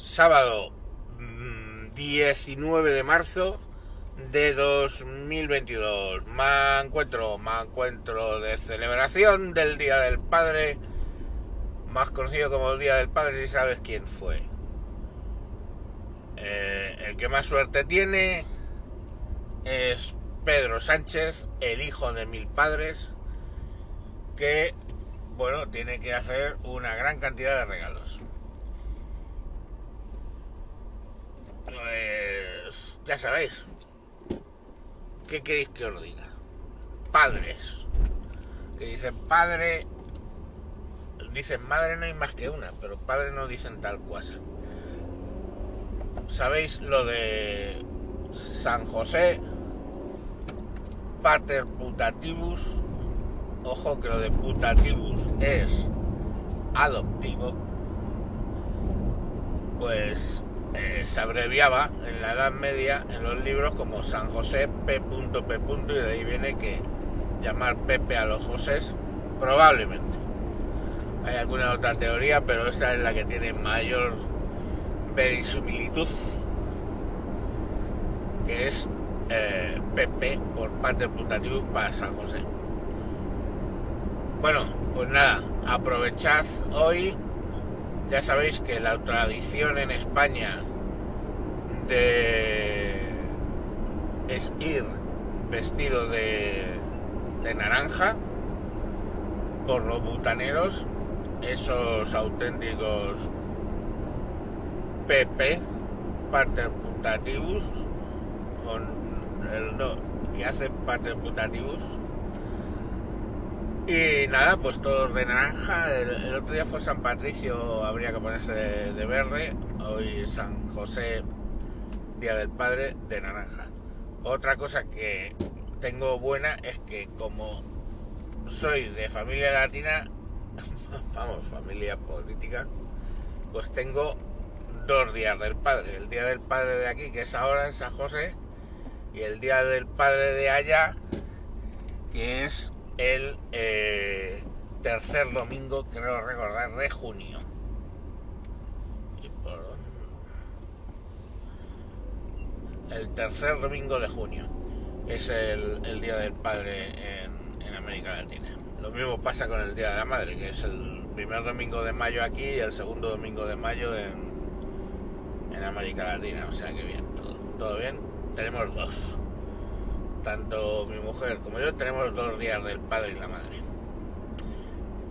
sábado mm, 19 de marzo de 2022. Me encuentro, me encuentro de celebración del Día del Padre, más conocido como el Día del Padre si sabes quién fue. Eh, el que más suerte tiene es Pedro Sánchez, el hijo de mil padres, que, bueno, tiene que hacer una gran cantidad de regalos. Pues, ya sabéis, ¿qué queréis que os diga? Padres, que dicen padre, dicen madre no hay más que una, pero padre no dicen tal cual. ¿Sabéis lo de San José? Pater putativus. Ojo que lo de putativus es adoptivo. Pues eh, se abreviaba en la Edad Media en los libros como San José P.P. y de ahí viene que llamar Pepe a los Josés probablemente. Hay alguna otra teoría, pero esta es la que tiene mayor verisimilitud, que es eh, PP por pater putativus para San José. Bueno, pues nada, aprovechad hoy, ya sabéis que la tradición en España de es ir vestido de, naranja por los butaneros, esos auténticos PP, pater putativus, con el no, que hace pater putativus. Y nada, pues todos de naranja. El, otro día fue San Patricio, habría que ponerse de, de, verde. Hoy San José, Día del Padre, de naranja. Otra cosa que tengo buena es que como soy de familia latina, vamos, familia política, pues tengo dos días del padre. El día del padre de aquí, que es ahora en San José, y el día del padre de allá, que es el eh, tercer domingo, creo recordar, de junio. El tercer domingo de junio es el, día del padre en, América Latina. Lo mismo pasa con el día de la madre, que es el primer domingo de mayo aquí y el segundo domingo de mayo en, en América Latina. O sea que bien, todo bien. Tenemos dos tanto mi mujer como yo tenemos dos días del padre y la madre.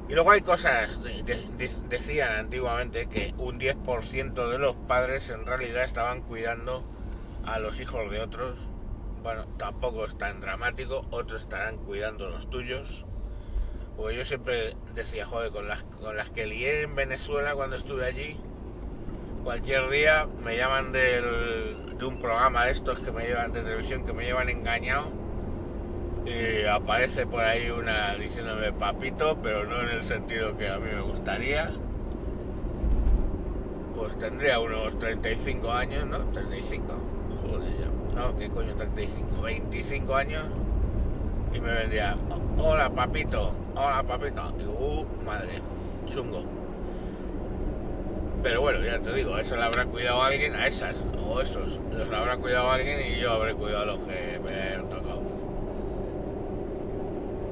Y luego hay cosas, de, de, decían antiguamente que un 10% de los padres en realidad estaban cuidando a los hijos de otros. Bueno, tampoco es tan dramático, otros estarán cuidando los tuyos. Porque yo siempre decía, joder, con las, con las que lié en Venezuela cuando estuve allí, cualquier día me llaman de un programa de estos que me llevan de televisión que me llevan engañado. Y aparece por ahí una diciéndome papito pero no en el sentido que a mí me gustaría. Pues tendría unos 35 años ¿no? 35 joder no qué coño 35 25 años. Y me vendría hola papito hola papito y uh madre chungo pero bueno, ya te digo, eso lo habrá cuidado alguien, a esas, o esos, los habrá cuidado alguien y yo habré cuidado a los que me han tocado.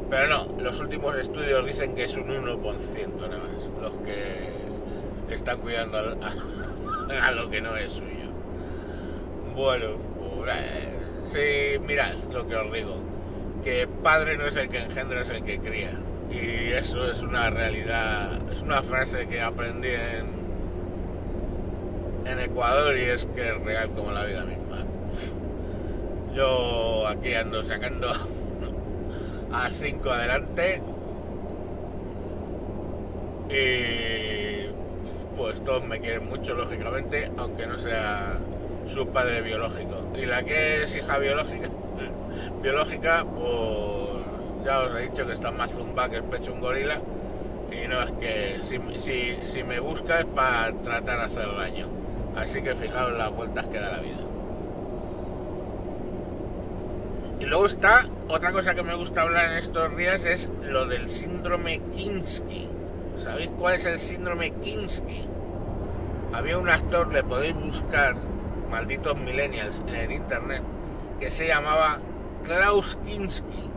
Pero no, los últimos estudios dicen que es un 1% nada más, los que están cuidando a, a, lo que no es suyo. Bueno, pues, sí, mirad lo que os digo, que padre no es el que engendra, es el que cría. Y eso es una realidad, es una frase que aprendí en en Ecuador y es que es real como la vida misma. Yo aquí ando sacando a 5 adelante y pues todos me quieren mucho lógicamente, aunque no sea su padre biológico. Y la que es hija biológica, biológica, pues ya os he dicho que está más zumba que el pecho un gorila. Y no es que si, si, si me busca es para tratar de hacer daño. Así que fijaos las vueltas que da la vida. Y luego está, otra cosa que me gusta hablar en estos días es lo del síndrome Kinsky. ¿Sabéis cuál es el síndrome Kinsky? había un actor, le podéis buscar, malditos millennials, en internet, que se llamaba Klaus Kinski.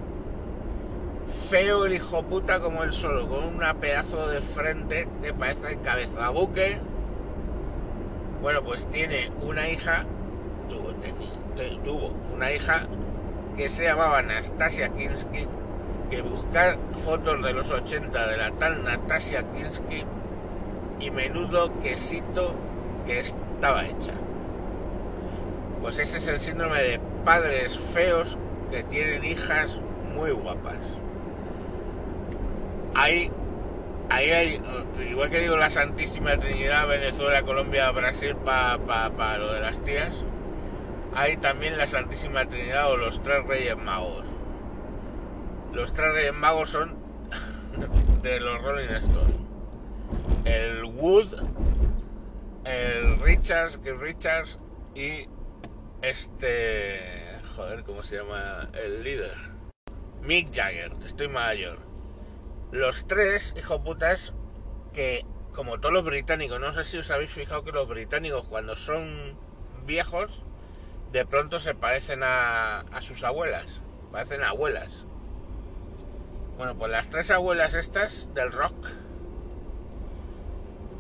Feo el hijo puta como el solo, con una pedazo de frente que parece cabezabuque. Bueno, pues tiene una hija, tuvo, una hija que se llamaba Anastasia Kinski, que buscar fotos de los 80 de la tal Nastasia Kinski y menudo quesito que estaba hecha. Pues ese es el síndrome de padres feos que tienen hijas muy guapas. Ahí, ahí hay, igual que digo la Santísima Trinidad, Venezuela, Colombia, Brasil, para lo de las tías, hay también la Santísima Trinidad o los tres Reyes Magos. Los tres Reyes Magos son de los Rolling Stones. El Wood, el Richards, que Richards y este... Joder, ¿cómo se llama? El líder. Mick Jagger, estoy mayor. Los tres, hijo putas, que como todos los británicos, no sé si os habéis fijado que los británicos cuando son viejos, de pronto se parecen a, a sus abuelas, parecen abuelas. Bueno, pues las tres abuelas estas del rock,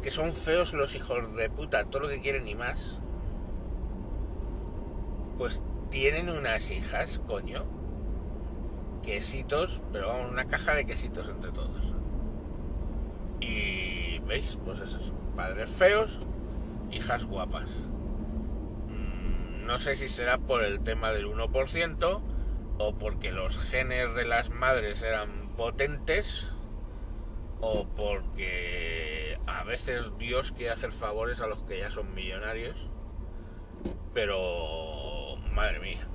que son feos los hijos de puta, todo lo que quieren y más, pues tienen unas hijas, coño, quesitos, pero vamos, una caja de quesitos entre todos. Y veis, pues esos padres feos, hijas guapas. Mm, no sé si será por el tema del 1% o porque los genes de las madres eran potentes o porque a veces Dios quiere hacer favores a los que ya son millonarios. Pero, madre mía,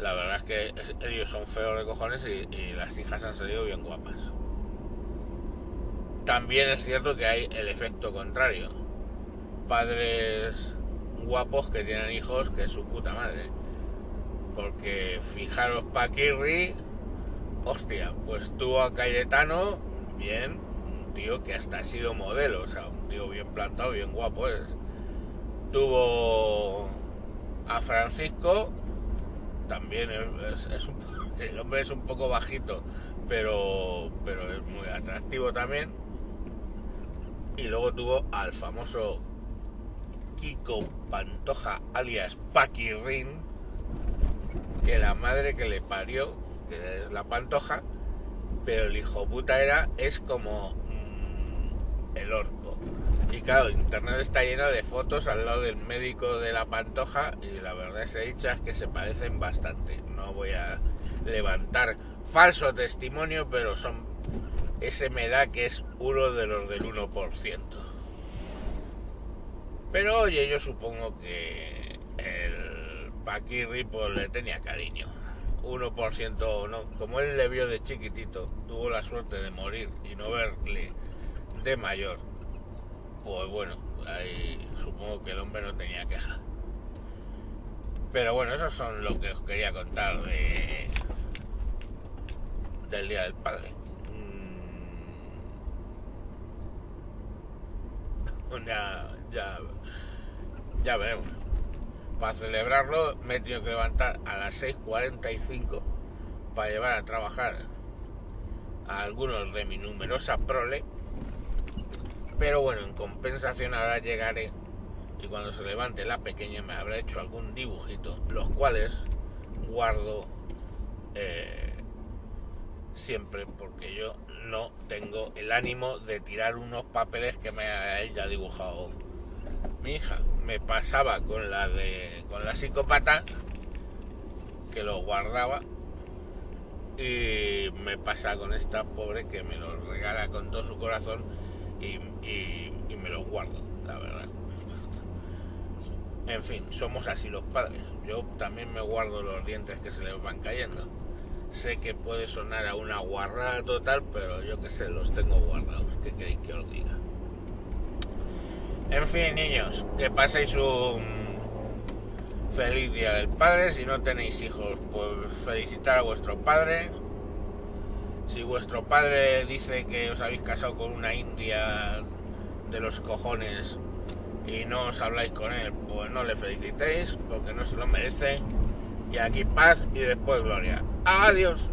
la verdad es que ellos son feos de cojones y, las hijas han salido bien guapas. También es cierto que hay el efecto contrario. Padres guapos que tienen hijos que es su puta madre. Porque fijaros Paquirri, hostia, pues tuvo a Cayetano, bien, un tío que hasta ha sido modelo, o sea, un tío bien plantado, bien guapo es. Tuvo a Francisco, también es, el hombre es un poco bajito, pero, pero es muy atractivo también. Y luego tuvo al famoso Kiko Pantoja, alias Paquirrin, que la madre que le parió, que es la Pantoja, pero el hijo puta era, es como mm, el orco. Y claro, internet está lleno de fotos al lado del médico de la pantoja y la verdad es hechas que se parecen bastante. No voy a levantar falso testimonio, pero son ese me da que es uno de los del 1%. Pero oye, yo supongo que el Paquirri pues le tenía cariño. 1% no, como él le vio de chiquitito, tuvo la suerte de morir y no verle de mayor pues bueno, ahí supongo que el hombre no tenía queja. Pero bueno, eso son lo que os quería contar de del Día del Padre. Mm. Ya, ya, ya veremos. Para celebrarlo me he tenido que levantar a las 6.45 para llevar a trabajar a algunos de mi numerosa prole pero bueno, en compensación ahora llegaré y cuando se levante la pequeña me habrá hecho algún dibujito, los cuales guardo eh, siempre porque yo no tengo el ánimo de tirar unos papeles que me haya dibujado mi hija. Me pasaba con la de con la psicópata que lo guardaba y me pasa con esta pobre que me lo regala con todo su corazón y, me los guardo, la verdad. En fin, somos así los padres. Yo también me guardo los dientes que se les van cayendo. Sé que puede sonar a una guarrada total, pero yo que sé, los tengo guardados. ¿Qué queréis que os diga? En fin, niños, que paséis un feliz día del padre. Si no tenéis hijos, pues felicitar a vuestro padre si vuestro padre dice que os habéis casado con una india de los cojones y no os habláis con él, pues no le felicitéis porque no se lo merece. Y aquí paz y después gloria. Adiós.